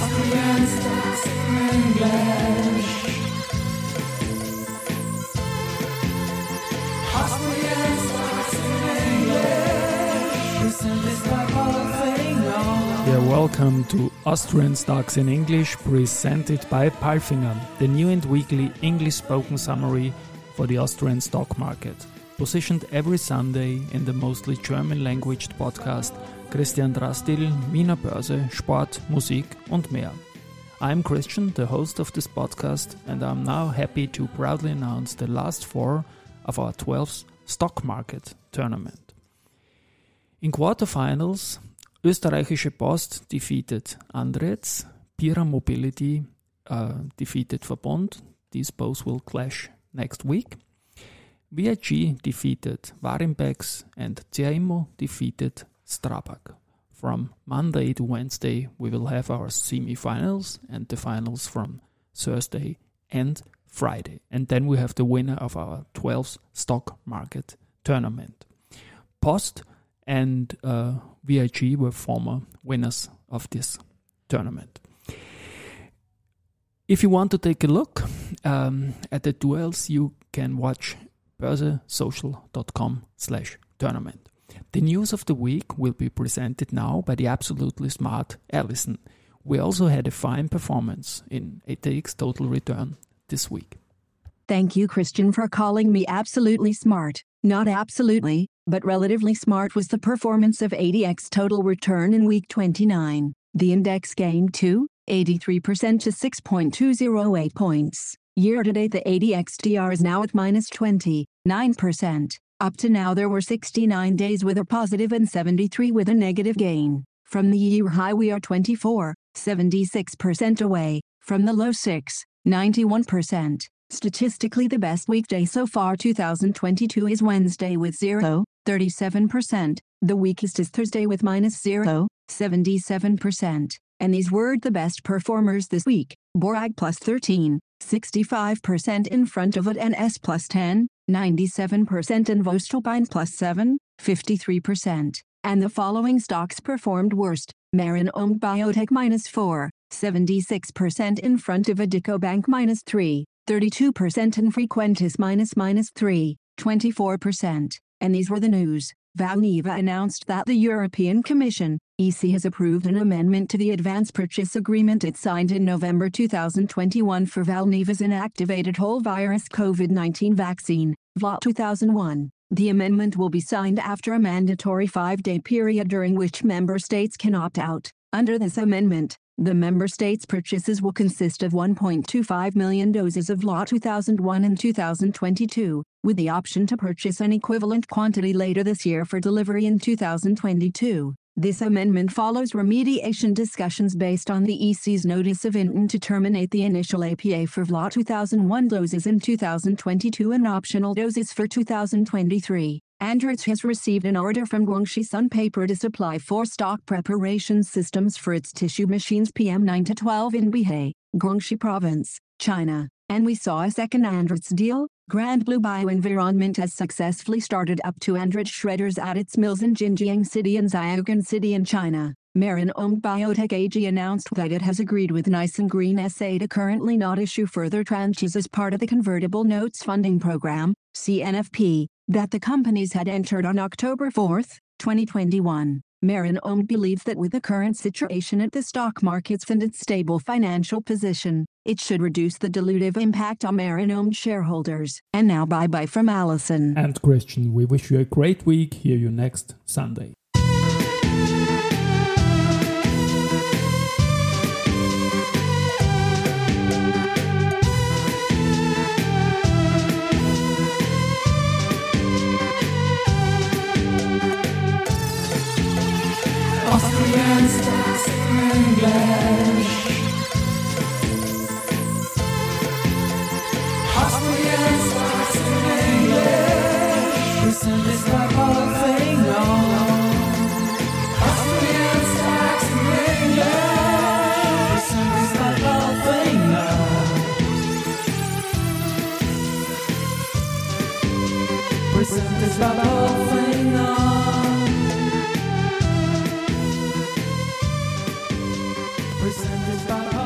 Austrian English. Yeah, welcome to Austrian Stocks in English, presented by Palfinger, the new and weekly English spoken summary for the Austrian stock market. Positioned every Sunday in the mostly German language podcast Christian Drastil, Wiener Börse, Sport, Musik und mehr. I'm Christian, the host of this podcast, and I'm now happy to proudly announce the last four of our 12th stock market tournament. In quarterfinals, Österreichische Post defeated Andritz, Pierer Mobility uh, defeated Verbund. These both will clash next week. VIG defeated Warimpex and CA Immo defeated Strabag. From Monday to Wednesday, we will have our semi-finals and the finals from Thursday and Friday. And then we have the winner of our 12th stock market tournament. Post and uh, VIG were former winners of this tournament. If you want to take a look um, at the duels, you can watch börsesocial.com slash tournament. The news of the week will be presented now by the absolutely smart Alison. We also had a fine performance in ATX Total Return this week. Thank you, Christian, for calling me absolutely smart. Not absolutely, but relatively smart was the performance of ATX total return in week 29. The index gained 2, 83% to 6.208 points. Year to date, the ATXTR is now at minus 29%. Up to now, there were 69 days with a positive and 73 with a negative gain. From the year high, we are 24, 76% away. From the low 6, 91%. Statistically the best weekday so far 2022 is Wednesday with 0, 37%, the weakest is Thursday with minus 0, 77%, and these were the best performers this week, Borag plus 13, 65% in front of AT&S plus 10, 97% and Voestalpine plus 7, 53%, and the following stocks performed worst, Marinomed Biotech minus 4, 76% in front of Addiko Bank minus 3, 32% and Frequentis minus minus 3, 24%. And these were the news. Valneva announced that the European Commission, EC has approved an amendment to the advance purchase agreement it signed in November 2021 for Valneva's inactivated whole virus COVID-19 vaccine, VLA 2001. The amendment will be signed after a mandatory five-day period during which member states can opt out. Under this amendment, the member states' purchases will consist of 1.25 million doses of VLA 2001 and 2022, with the option to purchase an equivalent quantity later this year for delivery in 2022. This amendment follows remediation discussions based on the EC's notice of intent to terminate the initial APA for VLA 2001 doses in 2022 and optional doses for 2023. Andritz has received an order from Guangxi Sun Paper to supply four stock preparation systems for its tissue machines PM9 to 12 in Beihai, Guangxi Province, China. And we saw a second Andritz deal. Grand Blue Bioenvironment has successfully started up two Andritz shredders at its mills in Jinjiang City and Xiaogan City in China. Marinomed Biotech AG announced that it has agreed with Nice and Green SA to currently not issue further tranches as part of the convertible notes funding program, CNFP, that the companies had entered on October 4, 2021. Marinomed believes that with the current situation at the stock markets and its stable financial position, it should reduce the dilutive impact on Marinomed shareholders. And now bye bye from Allison. And Christian, we wish you a great week. Hear you next Sunday. By Palfinger. presented by